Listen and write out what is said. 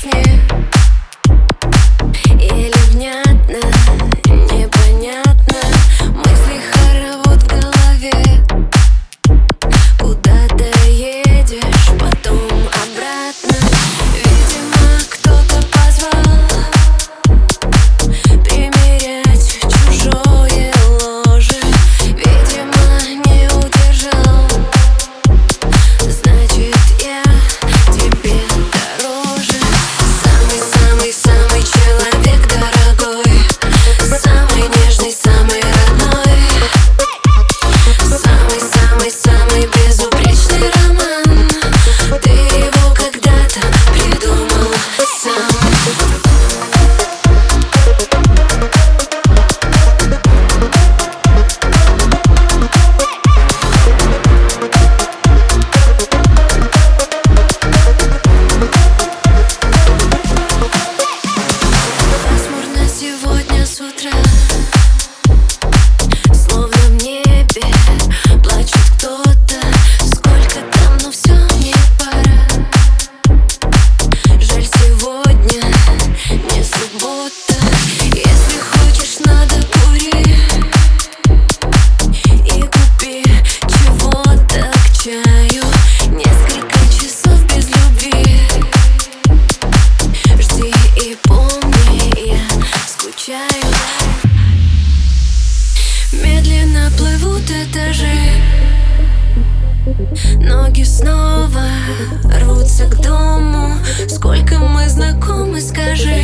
песни Еле непонятно. Мысли хоровод в голове. Куда-то едешь, потом обратно? Этажи Ноги снова рвутся к дому. Сколько мы знакомы, скажи